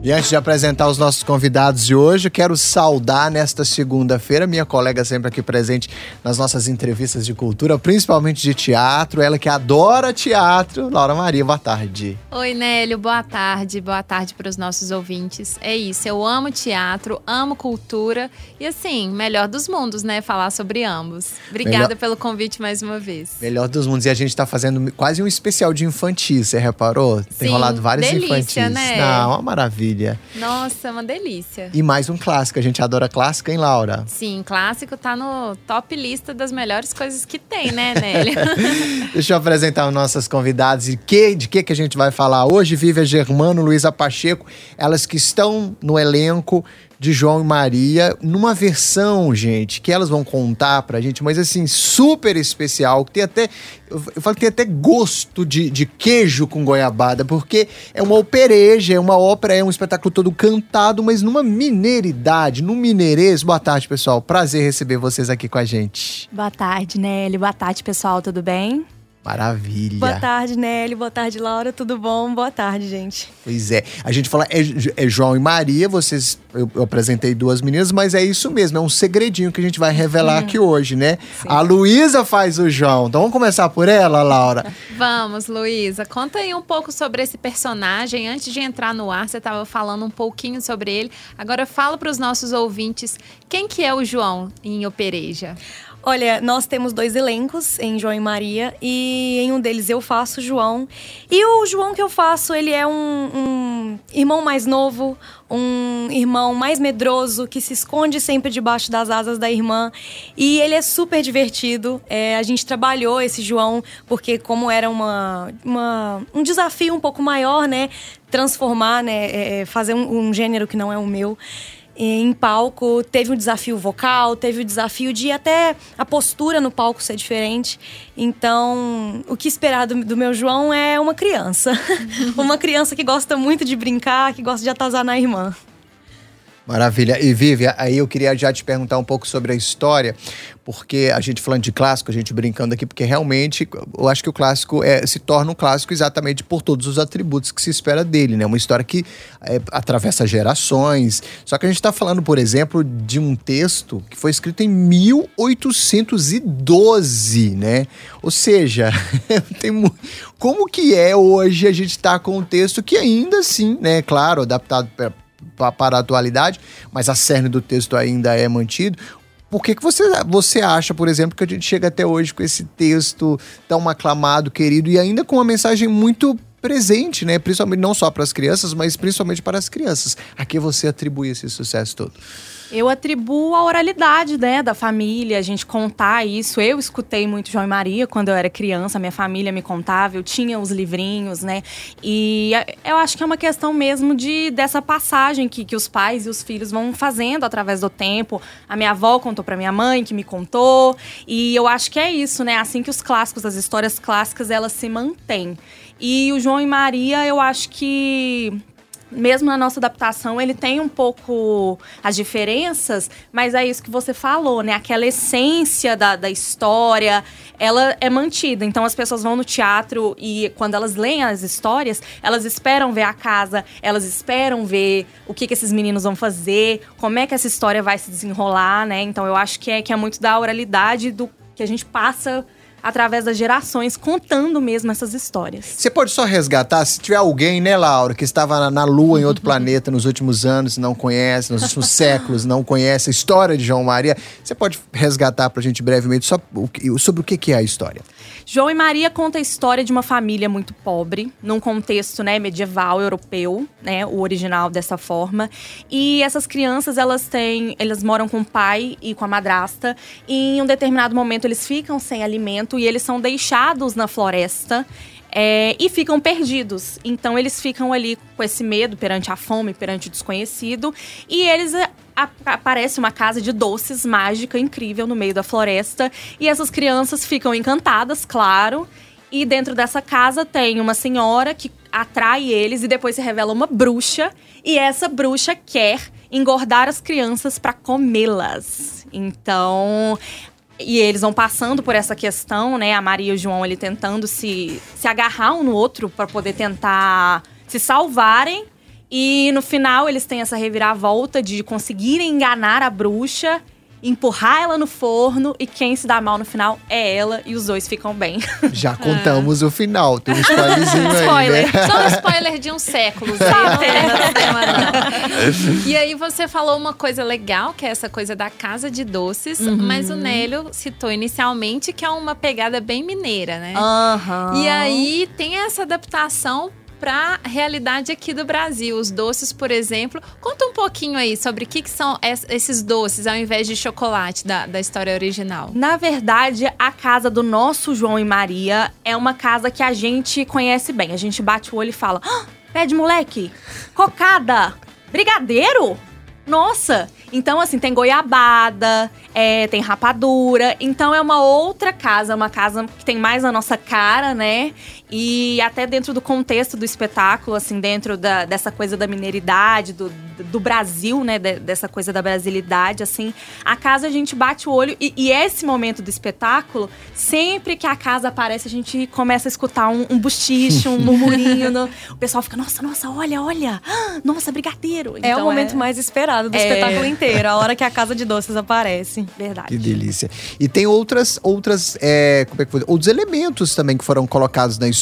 E antes de apresentar os nossos convidados de hoje, quero saudar nesta segunda-feira minha colega sempre aqui presente nas nossas entrevistas de cultura, principalmente de teatro, ela que adora teatro, Laura Maria, boa tarde. Oi, Nélio, boa tarde, boa tarde para os nossos ouvintes. É isso, eu amo teatro, amo cultura e assim, melhor dos mundos, né, falar sobre ambos. Obrigada melhor... pelo convite mais uma vez. Melhor dos mundos e a gente está fazendo quase um especial de infantis, você reparou? Tem Sim, rolado vários delícia, infantis. Né? Não, uma maravilha Nossa, uma delícia. E mais um clássico, a gente adora clássico, hein, Laura? Sim, clássico tá no top lista das melhores coisas que tem, né, Nelly? Deixa eu apresentar os nossos convidados. E que, de que, que a gente vai falar hoje? Vivian Germano, Luísa Pacheco, elas que estão no elenco de João e Maria, numa versão, gente, que elas vão contar pra gente, mas assim, super especial, que tem até, eu falo que tem até gosto de, de queijo com goiabada, porque é uma opereja, é uma ópera, é um espetáculo todo cantado, mas numa mineiridade, num mineirês. Boa tarde, pessoal. Prazer receber vocês aqui com a gente. Boa tarde, Nelly. Boa tarde, pessoal. Tudo bem? Maravilha. Boa tarde, Nelly. Boa tarde, Laura. Tudo bom? Boa tarde, gente. Pois é. A gente fala é, é João e Maria, vocês eu, eu, apresentei duas meninas, mas é isso mesmo, é um segredinho que a gente vai revelar aqui hoje, né? Sim. A Luísa faz o João. Então vamos começar por ela, Laura? vamos, Luísa. Conta aí um pouco sobre esse personagem. Antes de entrar no ar, você estava falando um pouquinho sobre ele. Agora fala para os nossos ouvintes quem que é o João em Opereja. Olha, nós temos dois elencos em João e Maria e em um deles eu faço João. E o João que eu faço, ele é um, um irmão mais novo, um irmão mais medroso que se esconde sempre debaixo das asas da irmã e ele é super divertido. É, a gente trabalhou esse João porque como era uma, uma um desafio um pouco maior, né, transformar, né, é, é fazer um, um gênero que não é o meu em palco, teve um desafio vocal, teve o desafio de até a postura no palco ser diferente. Então, o que esperar do, do meu João é uma criança. uma criança que gosta muito de brincar, que gosta de atazanar a irmã. Maravilha. E Vivi, aí eu queria já te perguntar um pouco sobre a história, porque a gente falando de clássico, a gente brincando aqui, porque realmente eu acho que o clássico é, se torna um clássico exatamente por todos os atributos que se espera dele, né? Uma história que é, atravessa gerações. Só que a gente está falando, por exemplo, de um texto que foi escrito em 1812, né? Ou seja, tem como que é hoje a gente está com um texto que ainda assim, né? Claro, adaptado para para a atualidade, mas a cerne do texto ainda é mantido. Por que, que você, você acha, por exemplo, que a gente chega até hoje com esse texto tão aclamado, querido, e ainda com uma mensagem muito presente, né? Principalmente não só para as crianças, mas principalmente para as crianças. A que você atribui esse sucesso todo? Eu atribuo a oralidade, né, da família, a gente contar isso. Eu escutei muito João e Maria quando eu era criança, minha família me contava, eu tinha os livrinhos, né? E eu acho que é uma questão mesmo de dessa passagem que, que os pais e os filhos vão fazendo através do tempo. A minha avó contou para minha mãe, que me contou, e eu acho que é isso, né? Assim que os clássicos, as histórias clássicas, elas se mantêm. E o João e Maria, eu acho que mesmo na nossa adaptação, ele tem um pouco as diferenças, mas é isso que você falou, né? Aquela essência da, da história, ela é mantida. Então as pessoas vão no teatro e quando elas leem as histórias, elas esperam ver a casa, elas esperam ver o que, que esses meninos vão fazer, como é que essa história vai se desenrolar, né? Então eu acho que é, que é muito da oralidade do que a gente passa através das gerações, contando mesmo essas histórias. Você pode só resgatar, se tiver alguém, né, Laura, que estava na Lua, em outro planeta, nos últimos anos, não conhece, nos últimos séculos, não conhece a história de João Maria, você pode resgatar para a gente brevemente sobre o que é a história? João e Maria conta a história de uma família muito pobre, num contexto né, medieval europeu, né, o original dessa forma. E essas crianças, elas têm, elas moram com o pai e com a madrasta. E em um determinado momento eles ficam sem alimento e eles são deixados na floresta. É, e ficam perdidos. Então eles ficam ali com esse medo perante a fome, perante o desconhecido, e eles aparece uma casa de doces mágica incrível no meio da floresta e essas crianças ficam encantadas, claro. E dentro dessa casa tem uma senhora que atrai eles e depois se revela uma bruxa e essa bruxa quer engordar as crianças para comê-las. Então, E eles vão passando por essa questão, né? A Maria e o João ali tentando se, se agarrar um no outro para poder tentar se salvarem. E no final eles têm essa reviravolta de conseguirem enganar a bruxa empurrar ela no forno e quem se dá mal no final é ela e os dois ficam bem. Já contamos o final, tem um spoilerzinho aí, spoiler. né? Só um spoiler de um século. não. E aí você falou uma coisa legal, que é essa coisa da casa de doces, Uhum. mas o Nélio citou inicialmente que é uma pegada bem mineira, né? Aham. E aí tem essa adaptação para realidade aqui do Brasil. Os doces, por exemplo. Conta um pouquinho aí sobre o que, que são es- esses doces ao invés de chocolate da, da história original. Na verdade, a casa do nosso João e Maria é uma casa que a gente conhece bem. A gente bate o olho e fala: ah, pé de moleque, cocada, brigadeiro. Nossa! Então, assim, tem goiabada, é, tem rapadura. Então, é uma outra casa, uma casa que tem mais a nossa cara, né? E até dentro do contexto do espetáculo, assim, dentro da- dessa coisa da mineiridade, do, do Brasil, né? de- dessa coisa da brasilidade, assim. A casa a gente bate o olho e, e esse momento do espetáculo, sempre que a casa aparece, a gente começa a escutar um, um busticho, um murmurinho. no- o pessoal fica, nossa, nossa, olha, olha. Ah, Nossa, brigadeiro. É o Então, momento mais esperado do É. espetáculo inteiro, a hora que a Casa de Doces aparece. Verdade. Que delícia. E tem outras, outras, é, como é que foi? Outros elementos também que foram colocados na história,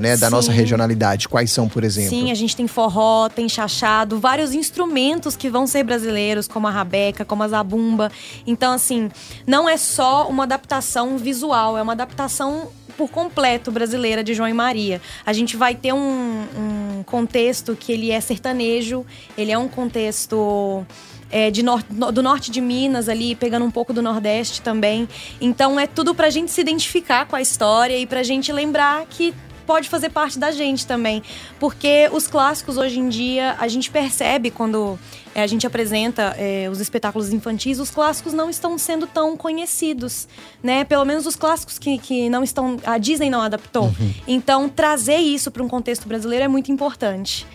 né, da Sim. nossa regionalidade. Quais são, por exemplo? Sim, a gente tem forró, tem chachado, vários instrumentos que vão ser brasileiros, como a rabeca, como a zabumba. Então, assim, não é só uma adaptação visual, é uma adaptação por completo brasileira de João e Maria. A gente vai ter um, um contexto que ele é sertanejo, ele é um contexto é, de nor- no- do norte de Minas ali, pegando um pouco do Nordeste também. Então é tudo pra gente se identificar com a história e pra gente lembrar que pode fazer parte da gente também. Porque os clássicos hoje em dia, a gente percebe quando é, a gente apresenta é, os espetáculos infantis, os clássicos não estão sendo tão conhecidos, né? Pelo menos os clássicos que, que não estão. A Disney não adaptou. Então, trazer isso para um contexto brasileiro é muito importante.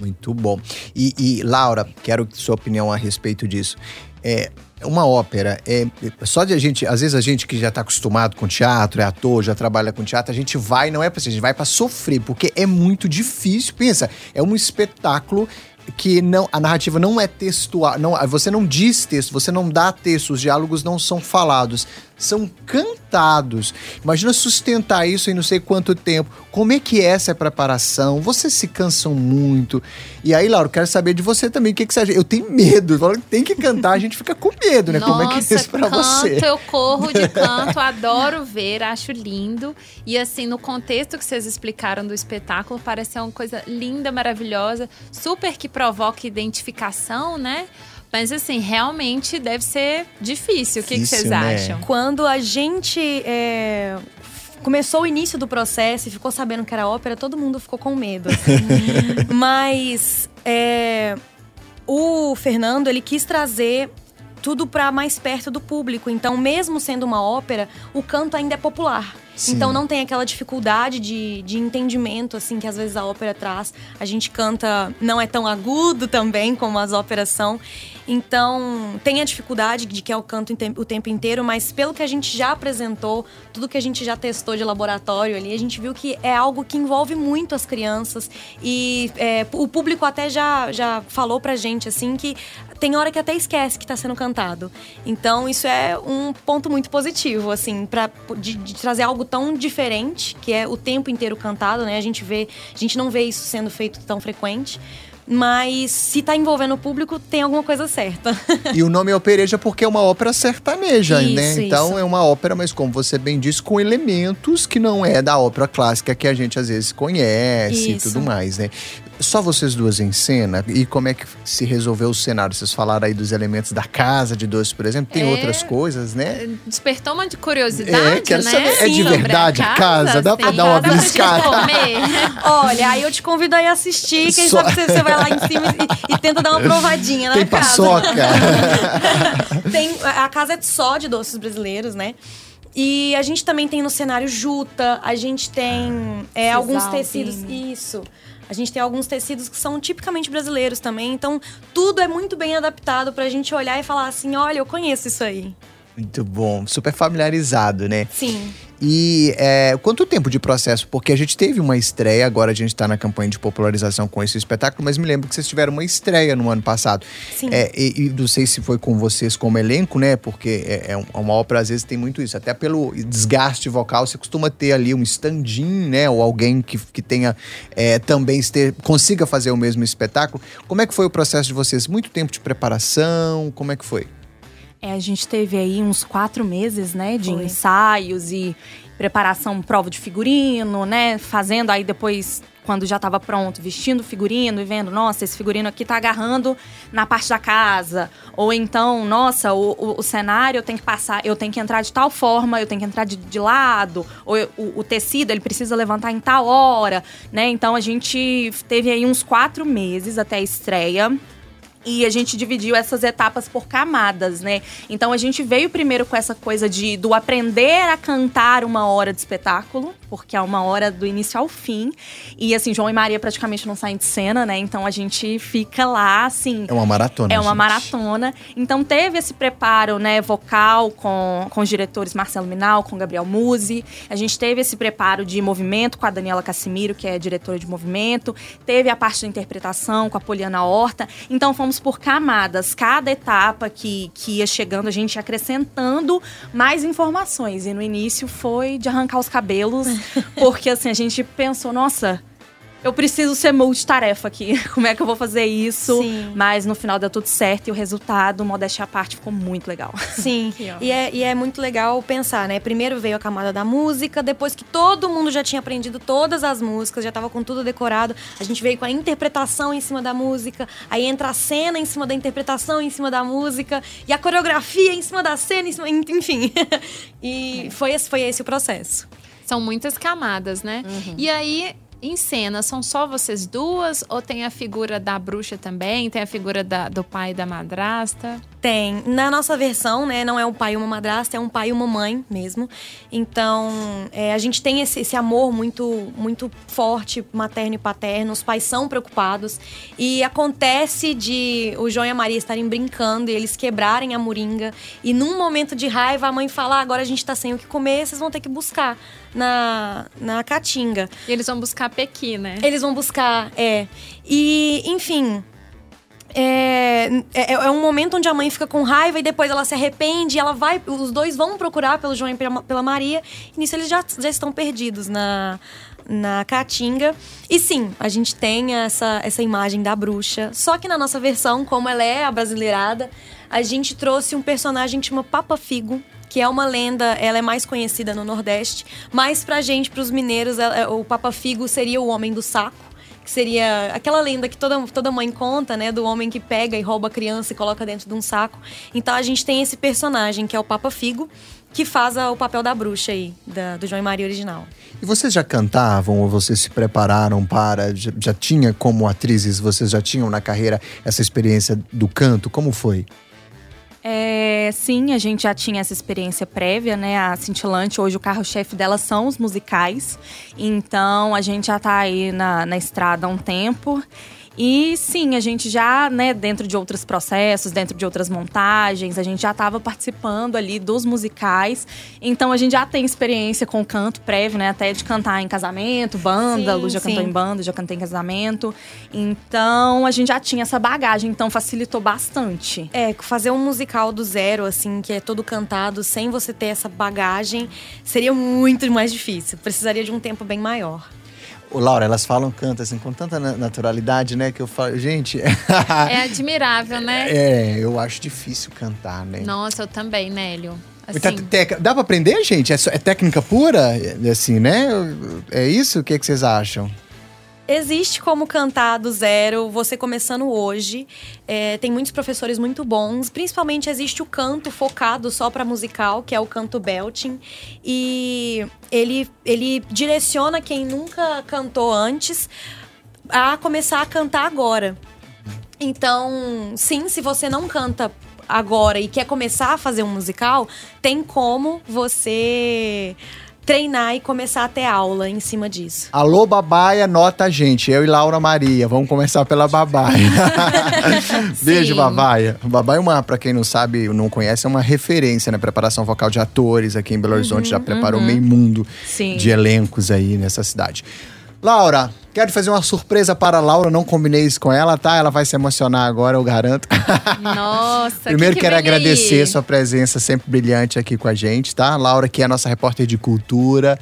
Muito bom. E, e, Laura, quero sua opinião a respeito disso. É uma ópera, é só de a gente, às vezes a gente que já está acostumado com teatro, é ator, já trabalha com teatro, a gente vai, não é para a gente vai para sofrer, porque é muito difícil. Pensa, é um espetáculo que não a narrativa não é textual, não, você não diz texto, você não dá texto, os diálogos não são falados, são cantados. Imagina sustentar isso em não sei quanto tempo. Como é que é essa preparação? Vocês se cansam muito. E aí, Laura, quero saber de você também. O que, que você acha? Eu tenho medo. Tem que cantar, a gente fica com medo, né? Nossa, Como é que é isso pra canto, você? eu corro de canto, adoro ver, acho lindo. E assim, no contexto que vocês explicaram do espetáculo, parece ser uma coisa linda, maravilhosa, super que provoca identificação, né? Mas assim, realmente deve ser difícil. O que, que Difícil, vocês né? acham? Quando a gente é, começou o início do processo e ficou sabendo que era ópera, todo mundo ficou com medo. assim. Mas é, o Fernando, ele quis trazer tudo para mais perto do público. Então, mesmo sendo uma ópera, o canto ainda é popular. Sim. Então não tem aquela dificuldade de, de entendimento, assim, que às vezes a ópera traz. A gente canta, não é tão agudo também como as óperas são. Então, tem a dificuldade de que é o canto o tempo inteiro, mas pelo que a gente já apresentou, tudo que a gente já testou de laboratório ali, a gente viu que é algo que envolve muito as crianças. E é, o público até já, já falou pra gente, assim, que tem hora que até esquece que tá sendo cantado. Então, isso é um ponto muito positivo, assim, pra, de, de trazer algo tão diferente, que é o tempo inteiro cantado, né? A gente vê, a gente não vê isso sendo feito tão frequente. Mas se tá envolvendo o público, tem alguma coisa certa. E o nome é opereja porque é uma ópera sertaneja, Isso, né? Então isso. é uma ópera, mas como você bem disse, com elementos que não é da ópera clássica que a gente às vezes conhece e Isso. tudo mais, né? Só vocês duas em cena? E como é que se resolveu o cenário? Vocês falaram aí dos elementos da casa de doce, por exemplo. Tem É. outras coisas, né? Despertou uma de curiosidade, É, quero né? saber, é de verdade a casa? Dá pra dar uma dá pra gente beliscada? comer. Olha, aí eu te convido a ir assistir. Quem Só- sabe você, você vai lá em cima e, e tenta dar uma provadinha na Tem casa. paçoca. Tem, a casa é só de doces brasileiros, né? E a gente também tem no cenário juta, a gente tem é, alguns tecidos. Isso. A gente tem alguns tecidos que são tipicamente brasileiros também. Então, tudo é muito bem adaptado pra gente olhar e falar assim: olha, eu conheço isso aí. Muito bom, super familiarizado, né? Sim. E é, quanto tempo de processo? Porque a gente teve uma estreia, agora a gente está na campanha de popularização com esse espetáculo, mas me lembro que vocês tiveram uma estreia no ano passado. Sim. É, e, e não sei se foi com vocês como elenco, né? Porque é, é um- uma ópera às vezes tem muito isso. Até pelo desgaste vocal, você costuma ter ali um stand-in, né? Ou alguém que, que tenha é, também este- consiga fazer o mesmo espetáculo. Como é que foi o processo de vocês? Muito tempo de preparação? Como é que foi? É, a gente teve aí uns quatro meses, né, de Foi. ensaios e preparação, prova de figurino, né, fazendo aí depois, quando já estava pronto, vestindo o figurino e vendo, nossa, esse figurino aqui tá agarrando na parte da casa. Ou então, nossa, o, o- o cenário eu tenho que passar, eu tenho que entrar de tal forma, eu tenho que entrar de, de lado. Ou eu- o, o tecido, ele precisa levantar em tal hora, né? Então a gente teve aí uns quatro meses até a estreia. E a gente dividiu essas etapas por camadas, né? Então a gente veio primeiro com essa coisa de do aprender a cantar uma hora de espetáculo, porque é uma hora do início ao fim. E assim, João e Maria praticamente não saem de cena, né? Então a gente fica lá, assim. É uma maratona. É uma gente. maratona. Então teve esse preparo, né, vocal com, com os diretores Marcelo Minal, com Gabriel Musi. A gente teve esse preparo de movimento com a Daniela Cassimiro, que é diretora de movimento. Teve a parte da interpretação com a Poliana Horta. Então fomos por camadas. Cada etapa que, que ia chegando, a gente ia acrescentando mais informações. E no início foi de arrancar os cabelos, porque assim, a gente pensou, nossa. Eu preciso ser multitarefa aqui. Como é que eu vou fazer isso? Sim. Mas no final deu tudo certo e o resultado, modéstia à parte, ficou muito legal. Sim, e é, e é muito legal pensar, né? Primeiro veio a camada da música, depois que todo mundo já tinha aprendido todas as músicas, já tava com tudo decorado, a gente veio com a interpretação em cima da música, aí entra a cena em cima da interpretação, em cima da música, e a coreografia em cima da cena, em cima, enfim. e foi esse, foi esse o processo. São muitas camadas, né? E aí, em cena, são só vocês duas? Ou tem a figura da bruxa também? Tem a figura da- do pai e da madrasta? Tem. Na nossa versão, né, não é um pai e uma madrasta, é um pai e uma mãe mesmo. Então, é, a gente tem esse, esse amor muito, muito forte, materno e paterno. Os pais são preocupados. E acontece de o João e a Maria estarem brincando e eles quebrarem a moringa. E num momento de raiva, a mãe fala: "Ah, agora a gente tá sem o que comer, vocês vão ter que buscar na, na caatinga. E eles vão buscar Pequi, né? Eles vão buscar, é. E, enfim. É, é, é um momento onde a mãe fica com raiva e depois ela se arrepende, e ela vai, os dois vão procurar pelo João e pela, pela Maria, e nisso eles já, já estão perdidos na, na Caatinga. E sim, a gente tem essa, essa imagem da bruxa, só que na nossa versão, como ela é a brasileirada, a gente trouxe um personagem que chama Papa Figo, que é uma lenda, ela é mais conhecida no Nordeste, mas pra gente, pros mineiros, ela- o Papa Figo seria o homem do saco que seria aquela lenda que toda, toda mãe conta, né? Do homem que pega e rouba a criança e coloca dentro de um saco. Então a gente tem esse personagem, que é o Papa Figo, que faz o papel da bruxa aí, da- do João e Maria original. E vocês já cantavam ou vocês se prepararam para? Já, já tinha como atrizes, vocês já tinham na carreira essa experiência do canto? Como foi? É, sim, a gente já tinha essa experiência prévia, né? A Cintilante, hoje o carro-chefe dela são os musicais. Então, a gente já tá aí na, na estrada há um tempo. E sim, a gente já, né, dentro de outros processos, dentro de outras montagens, a gente já estava participando ali dos musicais. Então a gente já tem experiência com canto prévio, né? Até de cantar em casamento, banda. Sim, Lu já cantou sim. em banda, já cantei em casamento. Então a gente já tinha essa bagagem, então facilitou bastante. É, fazer um musical do zero, assim, que é todo cantado, sem você ter essa bagagem, seria muito mais difícil. Precisaria de um tempo bem maior. Ô, Laura, elas falam canto assim com tanta na- naturalidade, né? Que eu falo, gente. É admirável, né? é, eu acho difícil cantar, né? Nossa, eu também, Nélio. Muita Assim, Dá pra aprender, gente? É, é técnica pura? É, Assim, né? É isso? O que, que vocês acham? Existe como cantar do zero, você começando hoje. É, tem muitos professores muito bons. Principalmente existe o canto focado só para musical, que é o canto belting. E ele, ele direciona quem nunca cantou antes a começar a cantar agora. Então, sim, se você não canta agora e quer começar a fazer um musical, tem como você treinar e começar a ter aula em cima disso. Alô, Babaia, nota a gente. Eu e Laura Maria. Vamos começar pela Babaia. Beijo. Babaia. Babaia, é uma, pra quem não sabe, não conhece, é uma referência na preparação vocal de atores aqui em Belo Horizonte. Já preparou meio mundo Sim. de elencos aí nessa cidade. Laura, quero fazer uma surpresa para a Laura. Não combinei isso com ela, tá? Ela vai se emocionar agora, eu garanto. Nossa, Primeiro que que quero vem aí? agradecer sua presença sempre brilhante aqui com a gente, tá? Laura, que é a nossa repórter de cultura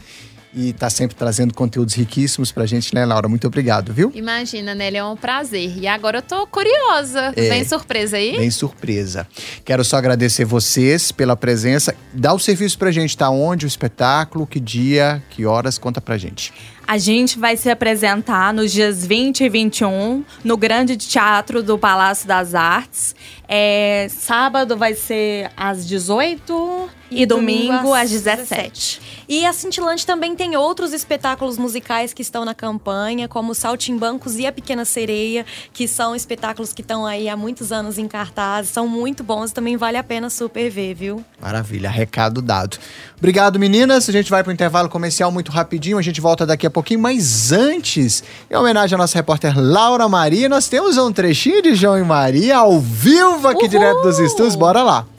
e tá sempre trazendo conteúdos riquíssimos pra gente, né, Laura? Muito obrigado, viu? Imagina, né? Ele é um prazer. E agora eu tô curiosa. É. Vem surpresa aí? Bem surpresa. Quero só agradecer vocês pela presença. Dá o serviço pra gente, tá? Onde o espetáculo, que dia, que horas, conta pra gente. A gente vai se apresentar nos dias 20 e 21 no Grande Teatro do Palácio das Artes. É, sábado vai ser às 18 e, domingo às 17. E a Cintilante também tem outros espetáculos musicais que estão na campanha, como Saltimbancos e A Pequena Sereia, que são espetáculos que estão aí há muitos anos em cartaz, são muito bons e também vale a pena super ver, viu? Maravilha, recado dado. Obrigado, meninas. A gente vai pro intervalo comercial muito rapidinho. A gente volta daqui a pouquinho. Mas antes, em homenagem à nossa repórter Laura Maria, nós temos um trechinho de João e Maria ao vivo aqui direto dos estúdios. Bora lá.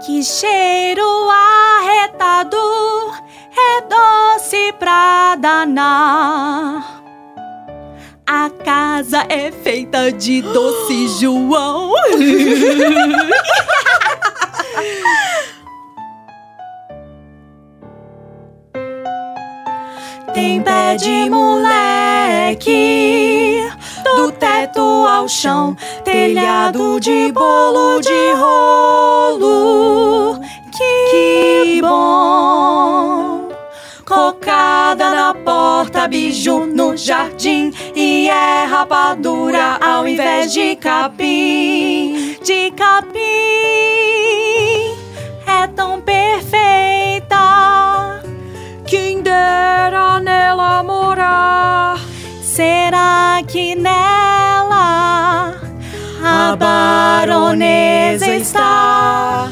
Que cheiro arretado, é doce pra danar. A casa é feita de doce João. Tem pé de moleque, do teto ao chão, telhado de bolo de rolo. Biju no jardim e é rapadura ao invés de capim. De capim é tão perfeita. Quem dera nela morar. Será que nela a baronesa está?